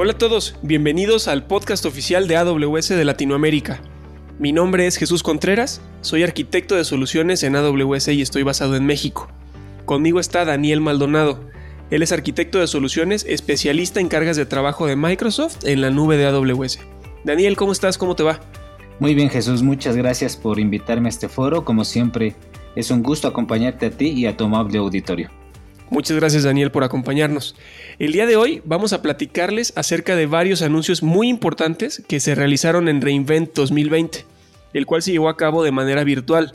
Hola a todos, bienvenidos al podcast oficial de AWS de Latinoamérica. Mi nombre es Jesús Contreras, soy arquitecto de soluciones en AWS y estoy basado en México. Conmigo está Daniel Maldonado. Él es arquitecto de soluciones, especialista en cargas de trabajo de Microsoft en la nube de AWS. Daniel, ¿cómo estás? ¿Cómo te va? Muy bien Jesús, muchas gracias por invitarme a este foro. Como siempre, es un gusto acompañarte a ti y a tu amable auditorio. Muchas gracias Daniel por acompañarnos. El día de hoy vamos a platicarles acerca de varios anuncios muy importantes que se realizaron en Reinvent 2020, el cual se llevó a cabo de manera virtual,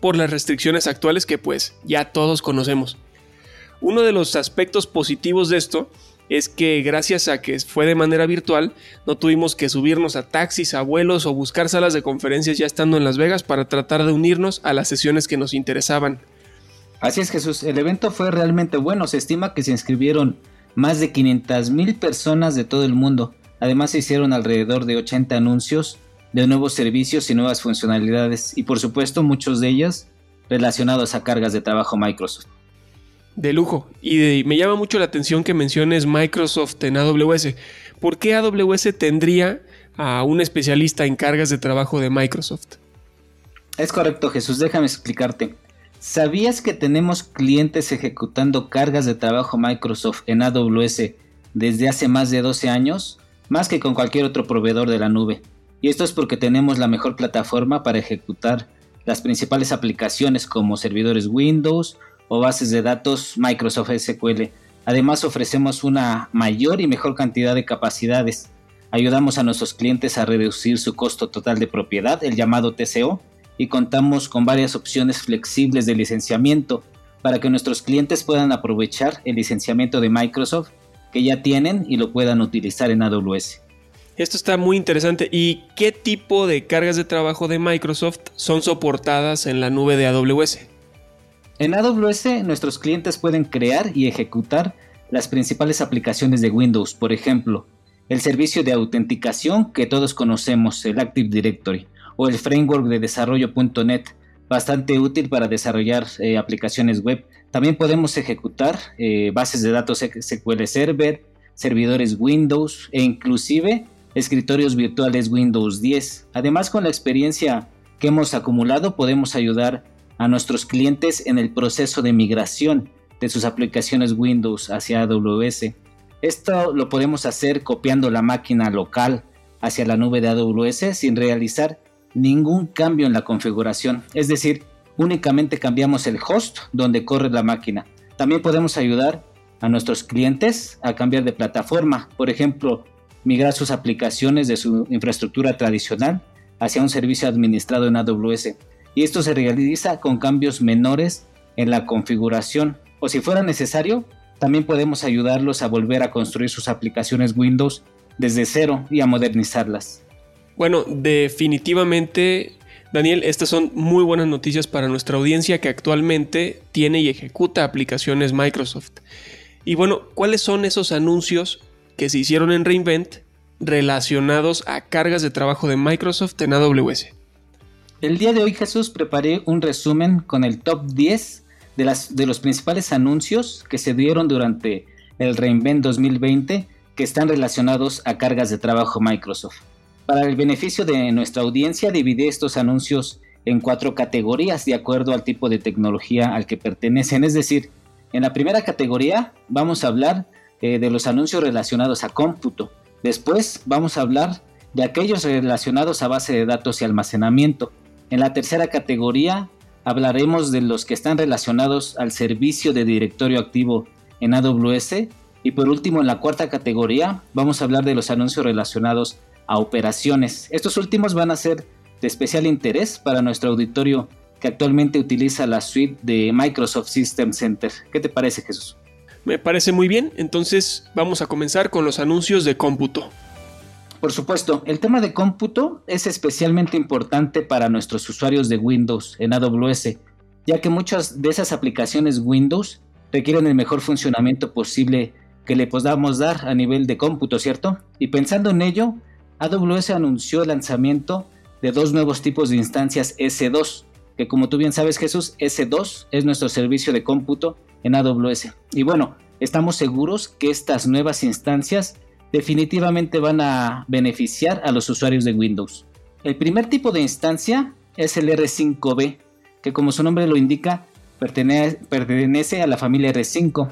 por las restricciones actuales que pues ya todos conocemos. Uno de los aspectos positivos de esto es que gracias a que fue de manera virtual, no tuvimos que subirnos a taxis, a vuelos o buscar salas de conferencias ya estando en Las Vegas para tratar de unirnos a las sesiones que nos interesaban. Así es Jesús, el evento fue realmente bueno, se estima que se inscribieron más de 500 mil personas de todo el mundo, además se hicieron alrededor de 80 anuncios de nuevos servicios y nuevas funcionalidades y por supuesto muchos de ellos relacionados a cargas de trabajo Microsoft. De lujo, y me llama mucho la atención que menciones Microsoft en AWS. ¿Por qué AWS tendría a un especialista en cargas de trabajo de Microsoft? Es correcto Jesús, déjame explicarte. ¿Sabías que tenemos clientes ejecutando cargas de trabajo Microsoft en AWS desde hace más de 12 años? Más que con cualquier otro proveedor de la nube. Y esto es porque tenemos la mejor plataforma para ejecutar las principales aplicaciones como servidores Windows o bases de datos Microsoft SQL. Además ofrecemos una mayor y mejor cantidad de capacidades. Ayudamos a nuestros clientes a reducir su costo total de propiedad, el llamado TCO, y contamos con varias opciones flexibles de licenciamiento para que nuestros clientes puedan aprovechar el licenciamiento de Microsoft que ya tienen y lo puedan utilizar en AWS. Esto está muy interesante. ¿Y qué tipo de cargas de trabajo de Microsoft son soportadas en la nube de AWS? En AWS nuestros clientes pueden crear y ejecutar las principales aplicaciones de Windows, por ejemplo, el servicio de autenticación que todos conocemos, el Active Directory, o el framework de desarrollo.net, bastante útil para desarrollar eh, aplicaciones web. También podemos ejecutar eh, bases de datos SQL Server, servidores Windows e inclusive escritorios virtuales Windows 10. Además, con la experiencia que hemos acumulado, podemos ayudar a nuestros clientes en el proceso de migración de sus aplicaciones Windows hacia AWS. Esto lo podemos hacer copiando la máquina local hacia la nube de AWS sin realizar ningún cambio en la configuración, es decir, únicamente cambiamos el host donde corre la máquina. También podemos ayudar a nuestros clientes a cambiar de plataforma, por ejemplo, migrar sus aplicaciones de su infraestructura tradicional hacia un servicio administrado en AWS. Y esto se realiza con cambios menores en la configuración o si fuera necesario, también podemos ayudarlos a volver a construir sus aplicaciones Windows desde cero y a modernizarlas. Bueno, definitivamente, Daniel, estas son muy buenas noticias para nuestra audiencia que actualmente tiene y ejecuta aplicaciones Microsoft. Y bueno, ¿cuáles son esos anuncios que se hicieron en Reinvent relacionados a cargas de trabajo de Microsoft en AWS? El día de hoy, Jesús, preparé un resumen con el top 10 de, las, de los principales anuncios que se dieron durante el Reinvent 2020 que están relacionados a cargas de trabajo Microsoft. Para el beneficio de nuestra audiencia, dividí estos anuncios en cuatro categorías de acuerdo al tipo de tecnología al que pertenecen. Es decir, en la primera categoría vamos a hablar eh, de los anuncios relacionados a cómputo. Después vamos a hablar de aquellos relacionados a base de datos y almacenamiento. En la tercera categoría hablaremos de los que están relacionados al servicio de directorio activo en AWS. Y por último, en la cuarta categoría vamos a hablar de los anuncios relacionados a operaciones. Estos últimos van a ser de especial interés para nuestro auditorio que actualmente utiliza la suite de Microsoft System Center. ¿Qué te parece Jesús? Me parece muy bien, entonces vamos a comenzar con los anuncios de cómputo. Por supuesto, el tema de cómputo es especialmente importante para nuestros usuarios de Windows en AWS, ya que muchas de esas aplicaciones Windows requieren el mejor funcionamiento posible que le podamos dar a nivel de cómputo, ¿cierto? Y pensando en ello, AWS anunció el lanzamiento de dos nuevos tipos de instancias S2, que como tú bien sabes Jesús, S2 es nuestro servicio de cómputo en AWS. Y bueno, estamos seguros que estas nuevas instancias definitivamente van a beneficiar a los usuarios de Windows. El primer tipo de instancia es el R5B, que como su nombre lo indica, pertenece, a la familia R5.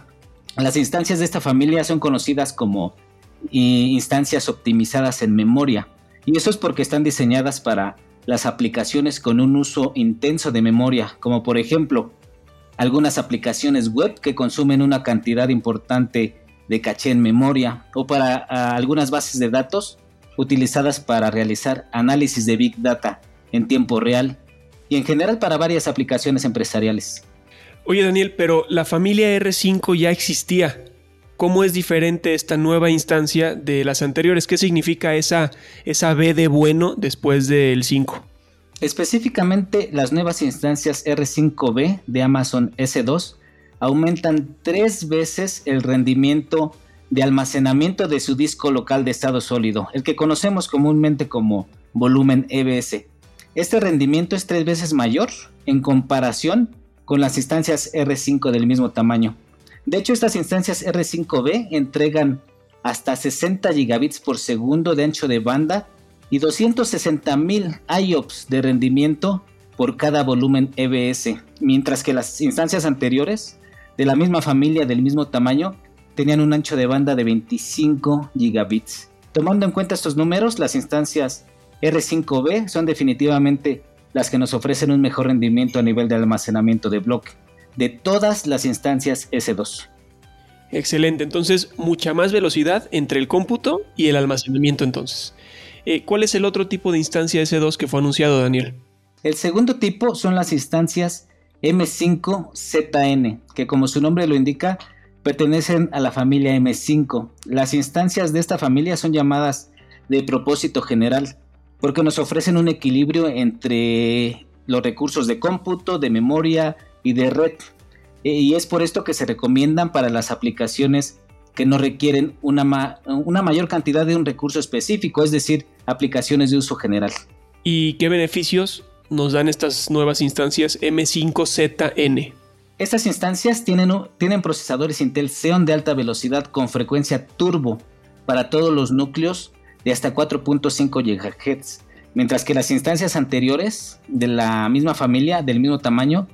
Las instancias de esta familia son conocidas como instancias optimizadas en memoria, y eso es porque están diseñadas para las aplicaciones con un uso intenso de memoria, como por ejemplo algunas aplicaciones web que consumen una cantidad importante de caché en memoria o para algunas bases de datos utilizadas para realizar análisis de Big Data en tiempo real y en general para varias aplicaciones empresariales. Oye Daniel, pero la familia R5 ya existía. ¿Cómo es diferente esta nueva instancia de las anteriores? ¿Qué significa esa, esa B de bueno después del 5? Específicamente, las nuevas instancias R5B de Amazon S2 aumentan tres veces el rendimiento de almacenamiento de su disco local de estado sólido, el que conocemos comúnmente como volumen EBS. Este rendimiento es tres veces mayor en comparación con las instancias R5 del mismo tamaño. De hecho, estas instancias R5B entregan hasta 60 gigabits por segundo de ancho de banda y 260.000 IOPS de rendimiento por cada volumen EBS, mientras que las instancias anteriores de la misma familia, del mismo tamaño, tenían un ancho de banda de 25 gigabits. Tomando en cuenta estos números, las instancias R5B son definitivamente las que nos ofrecen un mejor rendimiento a nivel de almacenamiento de bloque de todas las instancias S2. Excelente, entonces mucha más velocidad entre el cómputo y el almacenamiento entonces. Eh, ¿Cuál es el otro tipo de instancia S2 que fue anunciado, Daniel? El segundo tipo son las instancias M5ZN, que como su nombre lo indica, pertenecen a la familia M5. Las instancias de esta familia son llamadas de propósito general, porque nos ofrecen un equilibrio entre los recursos de cómputo, de memoria y de red. E, y es por esto que se recomiendan para las aplicaciones que no requieren una, una mayor cantidad de un recurso específico, es decir, aplicaciones de uso general. ¿Y qué beneficios nos dan estas nuevas instancias M5ZN. Estas instancias tienen, tienen procesadores Intel Xeon de alta velocidad con frecuencia turbo para todos los núcleos de hasta 4.5 GHz, mientras que las instancias anteriores de la misma familia, del mismo tamaño,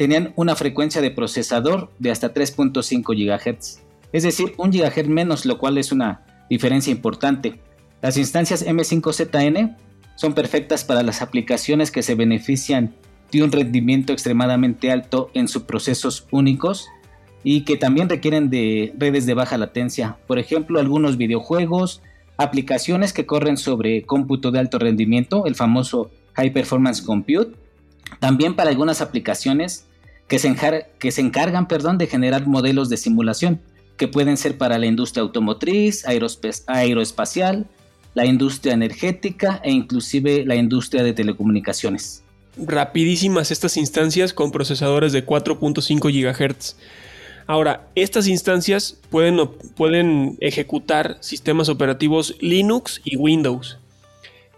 tenían una frecuencia de procesador de hasta 3.5 GHz, es decir, un GHz menos, lo cual es una diferencia importante. Las instancias M5ZN son perfectas para las aplicaciones que se benefician de un rendimiento extremadamente alto en sus procesos únicos y que también requieren de redes de baja latencia. Por ejemplo, algunos videojuegos, aplicaciones que corren sobre cómputo de alto rendimiento, el famoso High Performance Compute. También para algunas aplicaciones que se, que se encargan perdón, de generar modelos de simulación, que pueden ser para la industria automotriz, aeroespacial, la industria energética e inclusive la industria de telecomunicaciones. Rapidísimas estas instancias con procesadores de 4.5 GHz. Ahora, estas instancias pueden, pueden ejecutar sistemas operativos Linux y Windows.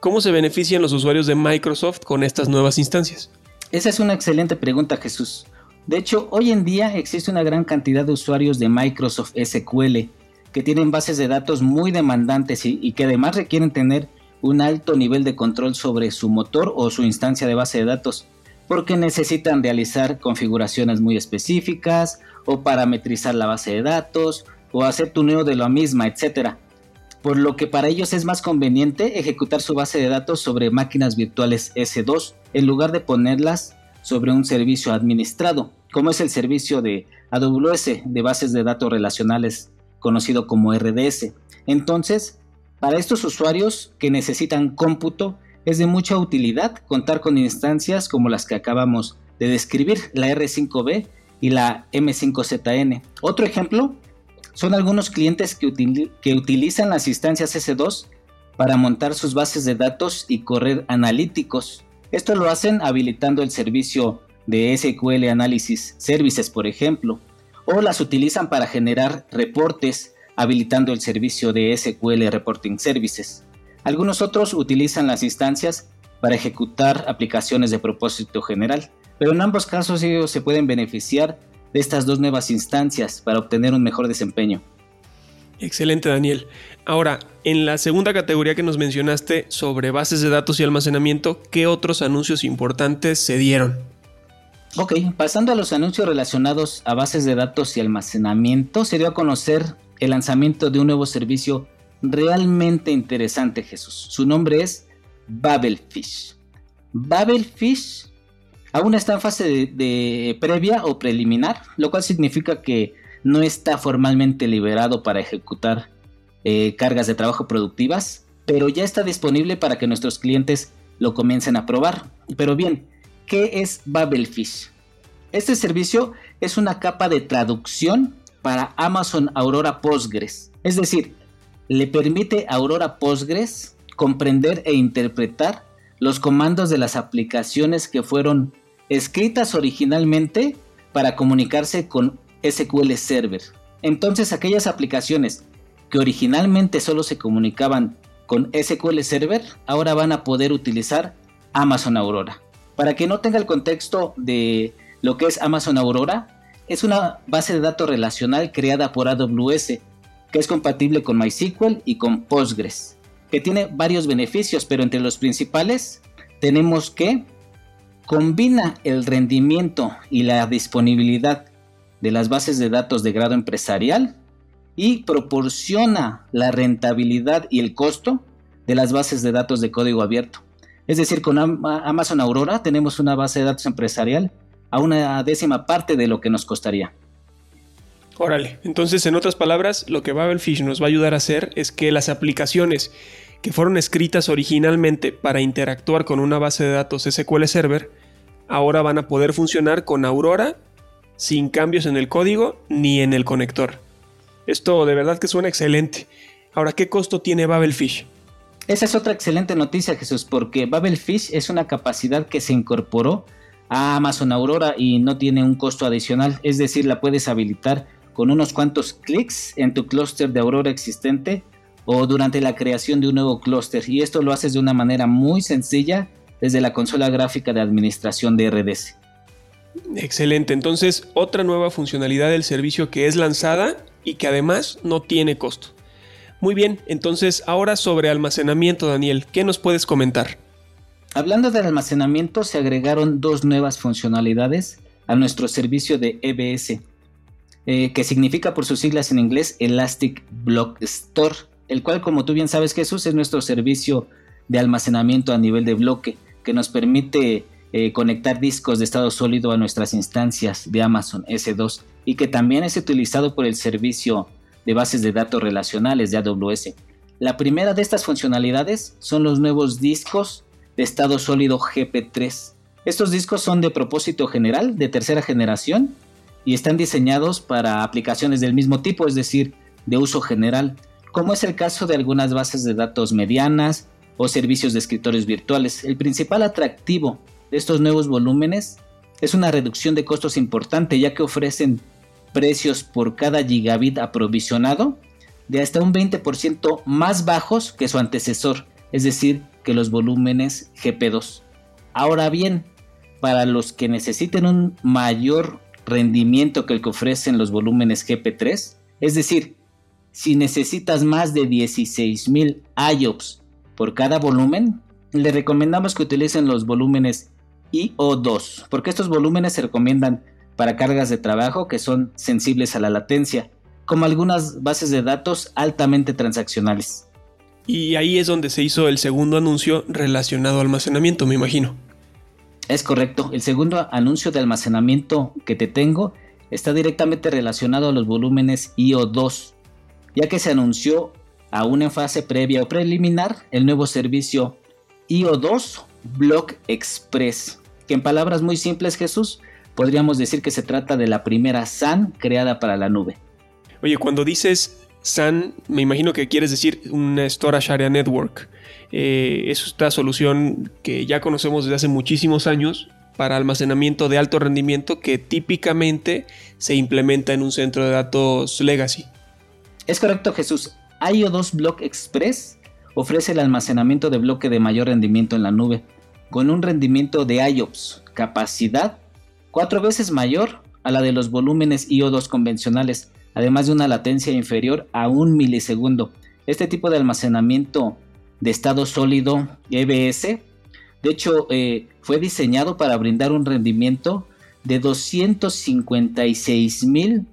¿Cómo se benefician los usuarios de Microsoft con estas nuevas instancias? Esa es una excelente pregunta, Jesús. De hecho, hoy en día existe una gran cantidad de usuarios de Microsoft SQL que tienen bases de datos muy demandantes y, que además requieren tener un alto nivel de control sobre su motor o su instancia de base de datos, porque necesitan realizar configuraciones muy específicas o parametrizar la base de datos o hacer tuneo de la misma, etc. Por lo que para ellos es más conveniente ejecutar su base de datos sobre máquinas virtuales S2 en lugar de ponerlas sobre un servicio administrado, como es el servicio de AWS de bases de datos relacionales conocido como RDS. Entonces, para estos usuarios que necesitan cómputo, es de mucha utilidad contar con instancias como las que acabamos de describir, la R5B y la M5ZN. Otro ejemplo son algunos clientes que, utilizan las instancias S2 para montar sus bases de datos y correr analíticos. Esto lo hacen habilitando el servicio de SQL Analysis Services, por ejemplo, o las utilizan para generar reportes habilitando el servicio de SQL Reporting Services. Algunos otros utilizan las instancias para ejecutar aplicaciones de propósito general, pero en ambos casos ellos se pueden beneficiar de estas dos nuevas instancias para obtener un mejor desempeño. Excelente, Daniel. Ahora, en la segunda categoría que nos mencionaste sobre bases de datos y almacenamiento, ¿qué otros anuncios importantes se dieron? Ok, pasando a los anuncios relacionados a bases de datos y almacenamiento, se dio a conocer el lanzamiento de un nuevo servicio realmente interesante, Jesús. Su nombre es Babelfish. Babelfish aún está en fase de, previa o preliminar, lo cual significa que no está formalmente liberado para ejecutar eh, cargas de trabajo productivas, pero ya está disponible para que nuestros clientes lo comiencen a probar. Pero bien, ¿qué es Babelfish? Este servicio es una capa de traducción para Amazon Aurora Postgres. Es decir, le permite a Aurora Postgres comprender e interpretar los comandos de las aplicaciones que fueron escritas originalmente para comunicarse con SQL Server. Entonces aquellas aplicaciones que originalmente solo se comunicaban con SQL Server, ahora van a poder utilizar Amazon Aurora. Para que no tenga el contexto de lo que es Amazon Aurora, es una base de datos relacional creada por AWS que es compatible con MySQL y con Postgres, que tiene varios beneficios, pero entre los principales tenemos que combina el rendimiento y la disponibilidad de las bases de datos de grado empresarial y proporciona la rentabilidad y el costo de las bases de datos de código abierto. Es decir, con Amazon Aurora tenemos una base de datos empresarial a una décima parte de lo que nos costaría. Órale, entonces en otras palabras, lo que Babelfish nos va a ayudar a hacer es que las aplicaciones que fueron escritas originalmente para interactuar con una base de datos SQL Server, ahora van a poder funcionar con Aurora sin cambios en el código ni en el conector. Esto de verdad que suena excelente. Ahora, ¿qué costo tiene Babelfish? Esa es otra excelente noticia, Jesús, porque Babelfish es una capacidad que se incorporó a Amazon Aurora y no tiene un costo adicional, es decir, la puedes habilitar con unos cuantos clics en tu clúster de Aurora existente o durante la creación de un nuevo clúster y esto lo haces de una manera muy sencilla desde la consola gráfica de administración de RDS. Excelente, entonces otra nueva funcionalidad del servicio que es lanzada y que además no tiene costo. Muy bien, entonces ahora sobre almacenamiento, Daniel, ¿qué nos puedes comentar? Hablando del almacenamiento, se agregaron dos nuevas funcionalidades a nuestro servicio de EBS, eh, que significa por sus siglas en inglés Elastic Block Store, el cual, como tú bien sabes, Jesús, es nuestro servicio de almacenamiento a nivel de bloque, que nos permite eh, conectar discos de estado sólido a nuestras instancias de Amazon S2 y que también es utilizado por el servicio de bases de datos relacionales de AWS. La primera de estas funcionalidades son los nuevos discos de estado sólido GP3. Estos discos son de propósito general de tercera generación y están diseñados para aplicaciones del mismo tipo, es decir, de uso general, como es el caso de algunas bases de datos medianas o servicios de escritorios virtuales. El principal atractivo estos nuevos volúmenes es una reducción de costos importante, ya que ofrecen precios por cada gigabit aprovisionado de hasta un 20% más bajos que su antecesor, es decir, que los volúmenes GP2. Ahora bien, para los que necesiten un mayor rendimiento que el que ofrecen los volúmenes GP3, es decir, si necesitas más de 16.000 IOPS por cada volumen, le recomendamos que utilicen los volúmenes IO2, porque estos volúmenes se recomiendan para cargas de trabajo que son sensibles a la latencia, como algunas bases de datos altamente transaccionales. Y ahí es donde se hizo el segundo anuncio relacionado al almacenamiento, me imagino. Es correcto, el segundo anuncio de almacenamiento que te tengo está directamente relacionado a los volúmenes IO2, ya que se anunció aún en fase previa o preliminar el nuevo servicio IO2 Block Express, que en palabras muy simples Jesús, podríamos decir que se trata de la primera SAN creada para la nube. Oye, cuando dices SAN, me imagino que quieres decir una Storage Area Network. Eh, es esta solución que ya conocemos desde hace muchísimos años para almacenamiento de alto rendimiento que típicamente se implementa en un centro de datos legacy. Es correcto, Jesús. IO2 Block Express ofrece el almacenamiento de bloque de mayor rendimiento en la nube, con un rendimiento de IOPS, capacidad cuatro veces mayor a la de los volúmenes IO2 convencionales, además de una latencia inferior a un milisegundo. Este tipo de almacenamiento de estado sólido EBS, de hecho, eh, fue diseñado para brindar un rendimiento de 256 mil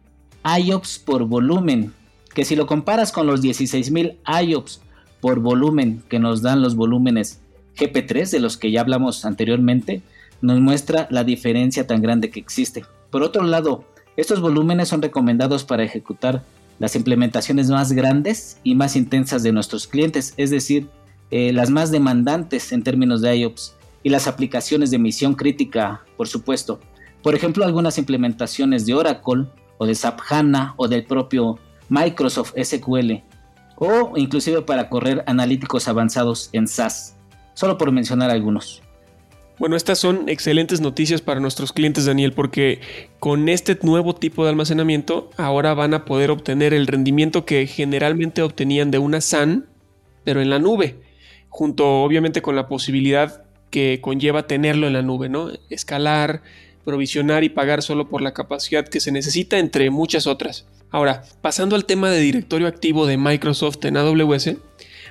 IOPS por volumen, que si lo comparas con los 16 mil IOPS por volumen que nos dan los volúmenes GP3 de los que ya hablamos anteriormente, nos muestra la diferencia tan grande que existe. Por otro lado, estos volúmenes son recomendados para ejecutar las implementaciones más grandes y más intensas de nuestros clientes, es decir, eh, las más demandantes en términos de IOPS y las aplicaciones de misión crítica, por supuesto. Por ejemplo, algunas implementaciones de Oracle o de SAP HANA o del propio Microsoft SQL o inclusive para correr analíticos avanzados en SAS, solo por mencionar algunos. Bueno, estas son excelentes noticias para nuestros clientes, Daniel, porque con este nuevo tipo de almacenamiento ahora van a poder obtener el rendimiento que generalmente obtenían de una SAN, pero en la nube, junto obviamente con la posibilidad que conlleva tenerlo en la nube, ¿no? Escalar, provisionar y pagar solo por la capacidad que se necesita, entre muchas otras. Ahora, pasando al tema de directorio activo de Microsoft en AWS,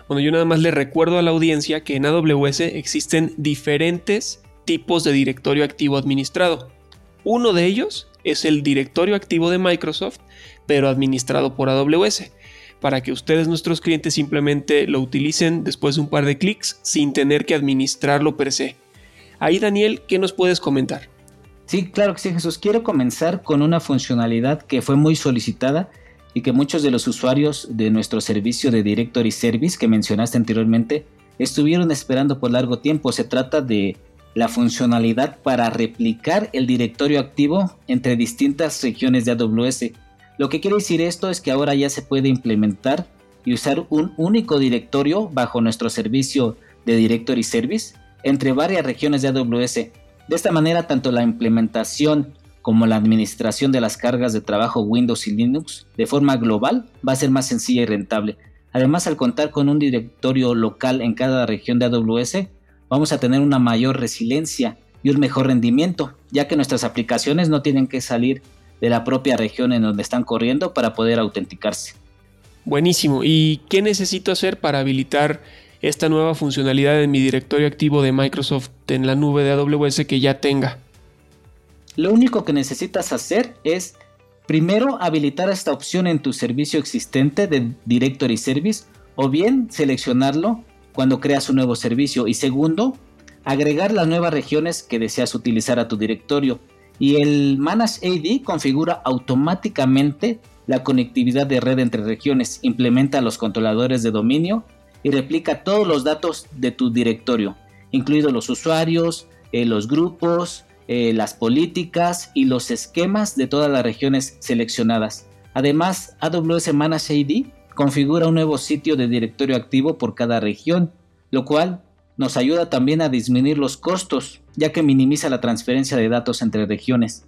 bueno, yo nada más le recuerdo a la audiencia que en AWS existen diferentes tipos de directorio activo administrado. Uno de ellos es el directorio activo de Microsoft, pero administrado por AWS, para que ustedes, nuestros clientes, simplemente lo utilicen después de un par de clics sin tener que administrarlo per se. Ahí, Daniel, ¿qué nos puedes comentar? Sí, claro que sí, Jesús. Quiero comenzar con una funcionalidad que fue muy solicitada y que muchos de los usuarios de nuestro servicio de Directory Service que mencionaste anteriormente estuvieron esperando por largo tiempo. Se trata de la funcionalidad para replicar el directorio activo entre distintas regiones de AWS. Lo que quiere decir esto es que ahora ya se puede implementar y usar un único directorio bajo nuestro servicio de Directory Service entre varias regiones de AWS. De esta manera, tanto la implementación como la administración de las cargas de trabajo Windows y Linux de forma global va a ser más sencilla y rentable. Además, al contar con un directorio local en cada región de AWS, vamos a tener una mayor resiliencia y un mejor rendimiento, ya que nuestras aplicaciones no tienen que salir de la propia región en donde están corriendo para poder autenticarse. Buenísimo. ¿Y qué necesito hacer para habilitar esta nueva funcionalidad en mi directorio activo de Microsoft en la nube de AWS que ya tenga? Lo único que necesitas hacer es primero habilitar esta opción en tu servicio existente de Directory Service o bien seleccionarlo cuando creas un nuevo servicio y segundo, agregar las nuevas regiones que deseas utilizar a tu directorio. Y el Manage AD configura automáticamente la conectividad de red entre regiones, implementa los controladores de dominio y replica todos los datos de tu directorio, incluidos los usuarios, eh, los grupos, eh, las políticas y los esquemas de todas las regiones seleccionadas. Además, AWS Manage ID configura un nuevo sitio de directorio activo por cada región, lo cual nos ayuda también a disminuir los costos, ya que minimiza la transferencia de datos entre regiones.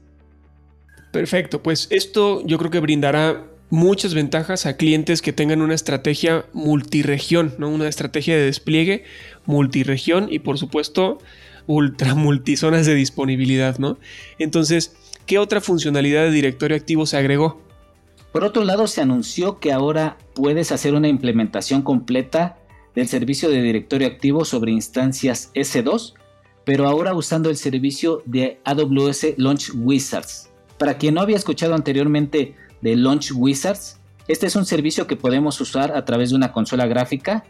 Perfecto, pues esto yo creo que brindará muchas ventajas a clientes que tengan una estrategia multiregión, ¿no? una estrategia de despliegue multiregión y por supuesto ultra multizonas de disponibilidad, ¿no? Entonces, ¿qué otra funcionalidad de directorio activo se agregó? Por otro lado, se anunció que ahora puedes hacer una implementación completa del servicio de directorio activo sobre instancias S2, pero ahora usando el servicio de AWS Launch Wizards. Para quien no había escuchado anteriormente de Launch Wizards, este es un servicio que podemos usar a través de una consola gráfica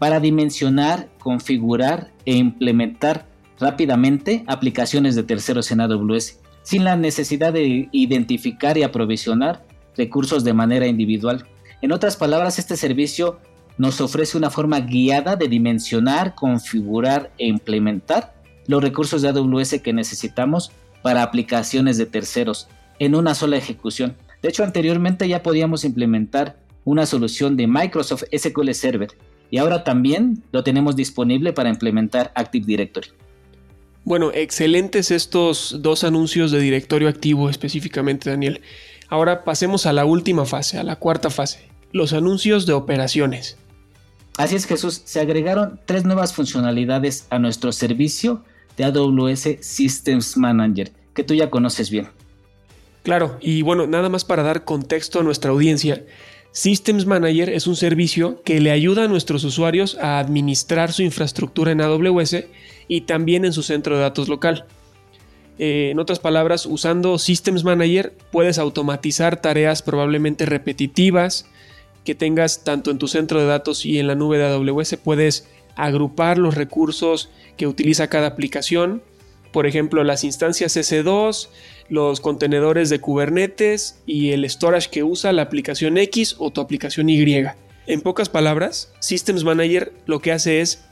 para dimensionar, configurar e implementar rápidamente aplicaciones de terceros en AWS, sin la necesidad de identificar y aprovisionar recursos de manera individual. En otras palabras, este servicio nos ofrece una forma guiada de dimensionar, configurar e implementar los recursos de AWS que necesitamos para aplicaciones de terceros en una sola ejecución. De hecho, anteriormente ya podíamos implementar una solución de Microsoft SQL Server y ahora también lo tenemos disponible para implementar Active Directory. Bueno, excelentes estos dos anuncios de directorio activo específicamente, Daniel. Ahora pasemos a la última fase, a la cuarta fase, los anuncios de operaciones. Así es Jesús, se agregaron tres nuevas funcionalidades a nuestro servicio de AWS Systems Manager, que tú ya conoces bien. Claro, y bueno, nada más para dar contexto a nuestra audiencia, Systems Manager es un servicio que le ayuda a nuestros usuarios a administrar su infraestructura en AWS y también en su centro de datos local. Eh, en otras palabras, usando Systems Manager puedes automatizar tareas probablemente repetitivas que tengas tanto en tu centro de datos y en la nube de AWS. Puedes agrupar los recursos que utiliza cada aplicación. Por ejemplo, las instancias S2, los contenedores de Kubernetes y el storage que usa la aplicación X o tu aplicación Y. En pocas palabras, Systems Manager lo que hace es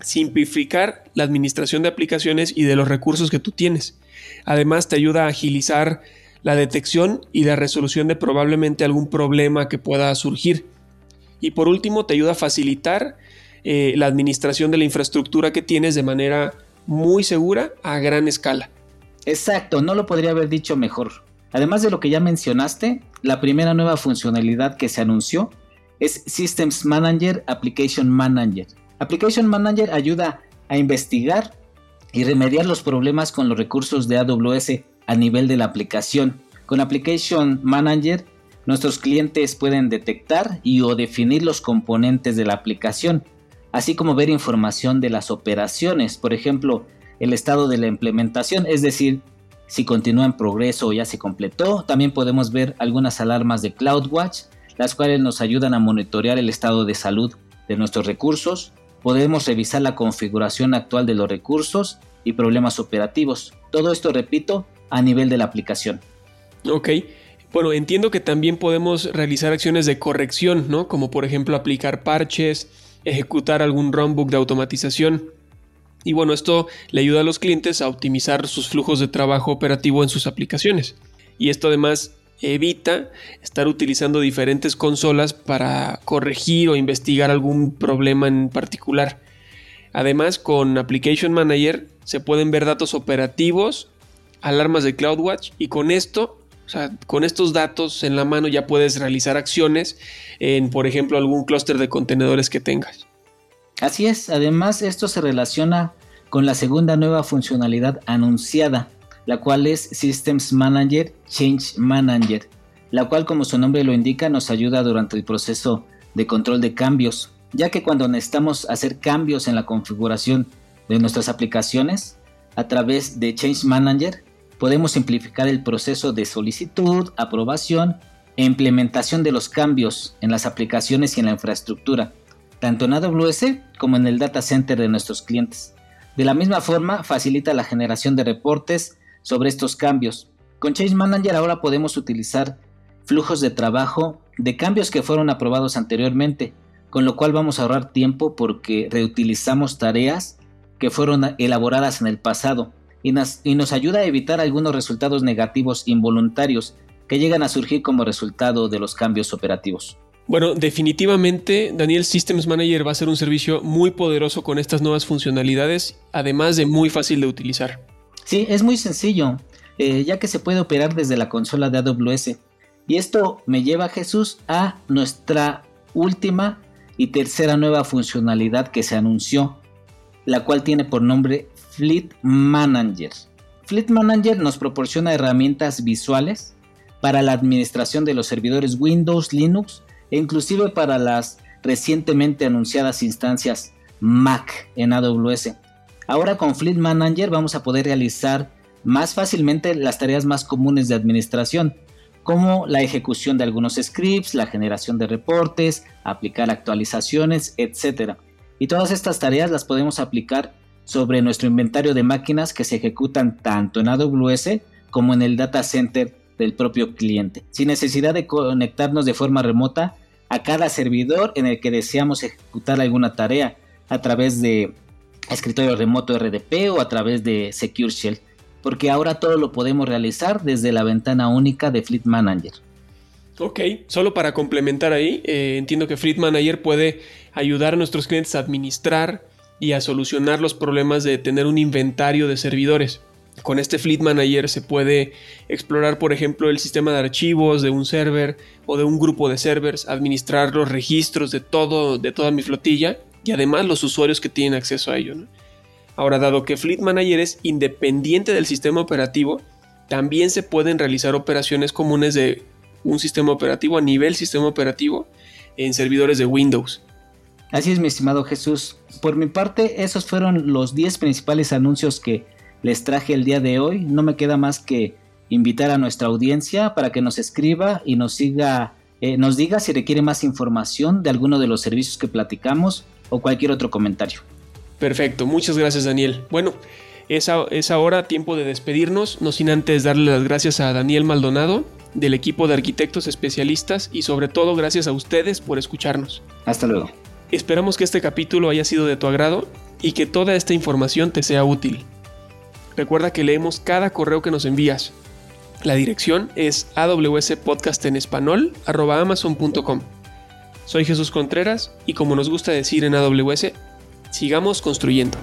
simplificar la administración de aplicaciones y de los recursos que tú tienes. Además te ayuda a agilizar la detección y la resolución de probablemente algún problema que pueda surgir. Y por último te ayuda a facilitar eh, la administración de la infraestructura que tienes de manera muy segura a gran escala. Exacto, no lo podría haber dicho mejor. Además de lo que ya mencionaste, la primera nueva funcionalidad que se anunció es Systems Manager Application Manager. Application Manager ayuda a investigar y remediar los problemas con los recursos de AWS a nivel de la aplicación. Con Application Manager, nuestros clientes pueden detectar y o definir los componentes de la aplicación, así como ver información de las operaciones, por ejemplo, el estado de la implementación, es decir, si continúa en progreso o ya se completó. También podemos ver algunas alarmas de CloudWatch, las cuales nos ayudan a monitorear el estado de salud de nuestros recursos Podemos revisar la configuración actual de los recursos y problemas operativos. Todo esto, repito, a nivel de la aplicación. Ok. Bueno, entiendo que también podemos realizar acciones de corrección, ¿no? Como por ejemplo aplicar parches, ejecutar algún runbook de automatización. Y bueno, esto le ayuda a los clientes a optimizar sus flujos de trabajo operativo en sus aplicaciones. Y esto además evita estar utilizando diferentes consolas para corregir o investigar algún problema en particular. Además, con Application Manager se pueden ver datos operativos, alarmas de CloudWatch y con esto, o sea, con estos datos en la mano ya puedes realizar acciones en, por ejemplo, algún clúster de contenedores que tengas. Así es, además esto se relaciona con la segunda nueva funcionalidad anunciada, la cual es Systems Manager Change Manager, la cual como su nombre lo indica nos ayuda durante el proceso de control de cambios, ya que cuando necesitamos hacer cambios en la configuración de nuestras aplicaciones, a través de Change Manager podemos simplificar el proceso de solicitud, aprobación e implementación de los cambios en las aplicaciones y en la infraestructura, tanto en AWS como en el data center de nuestros clientes. De la misma forma, facilita la generación de reportes sobre estos cambios. Con Change Manager ahora podemos utilizar flujos de trabajo de cambios que fueron aprobados anteriormente, con lo cual vamos a ahorrar tiempo porque reutilizamos tareas que fueron elaboradas en el pasado y nos, ayuda a evitar algunos resultados negativos involuntarios que llegan a surgir como resultado de los cambios operativos. Bueno, definitivamente Daniel Systems Manager va a ser un servicio muy poderoso con estas nuevas funcionalidades, además de muy fácil de utilizar. Sí, es muy sencillo, eh, ya que se puede operar desde la consola de AWS. Y esto me lleva, Jesús, a nuestra última y tercera nueva funcionalidad que se anunció, la cual tiene por nombre Fleet Manager. Fleet Manager nos proporciona herramientas visuales para la administración de los servidores Windows, Linux e inclusive para las recientemente anunciadas instancias Mac en AWS. Ahora con Fleet Manager vamos a poder realizar más fácilmente las tareas más comunes de administración, como la ejecución de algunos scripts, la generación de reportes, aplicar actualizaciones, etc. Y todas estas tareas las podemos aplicar sobre nuestro inventario de máquinas que se ejecutan tanto en AWS como en el data center del propio cliente, sin necesidad de conectarnos de forma remota a cada servidor en el que deseamos ejecutar alguna tarea a través de escritorio remoto RDP o a través de Secure Shell, porque ahora todo lo podemos realizar desde la ventana única de Fleet Manager. Ok, solo para complementar ahí, eh, entiendo que Fleet Manager puede ayudar a nuestros clientes a administrar y a solucionar los problemas de tener un inventario de servidores. Con este Fleet Manager se puede explorar, por ejemplo, el sistema de archivos de un server o de un grupo de servers, administrar los registros de todo, de toda mi flotilla y además los usuarios que tienen acceso a ello. Ahora, dado que Fleet Manager es independiente del sistema operativo, también se pueden realizar operaciones comunes de un sistema operativo a nivel sistema operativo en servidores de Windows. Así es, mi estimado Jesús. Por mi parte, esos fueron los 10 principales anuncios que les traje el día de hoy. No me queda más que invitar a nuestra audiencia para que nos escriba y nos siga, eh, nos diga si requiere más información de alguno de los servicios que platicamos o cualquier otro comentario. Perfecto, muchas gracias Daniel. Bueno, es, es ahora tiempo de despedirnos, no sin antes darle las gracias a Daniel Maldonado, del equipo de arquitectos especialistas y sobre todo gracias a ustedes por escucharnos. Hasta luego. Esperamos que este capítulo haya sido de tu agrado y que toda esta información te sea útil. Recuerda que leemos cada correo que nos envías. La dirección es awspodcastenespanol.amazon.com. Soy Jesús Contreras y como nos gusta decir en AWS, sigamos construyendo.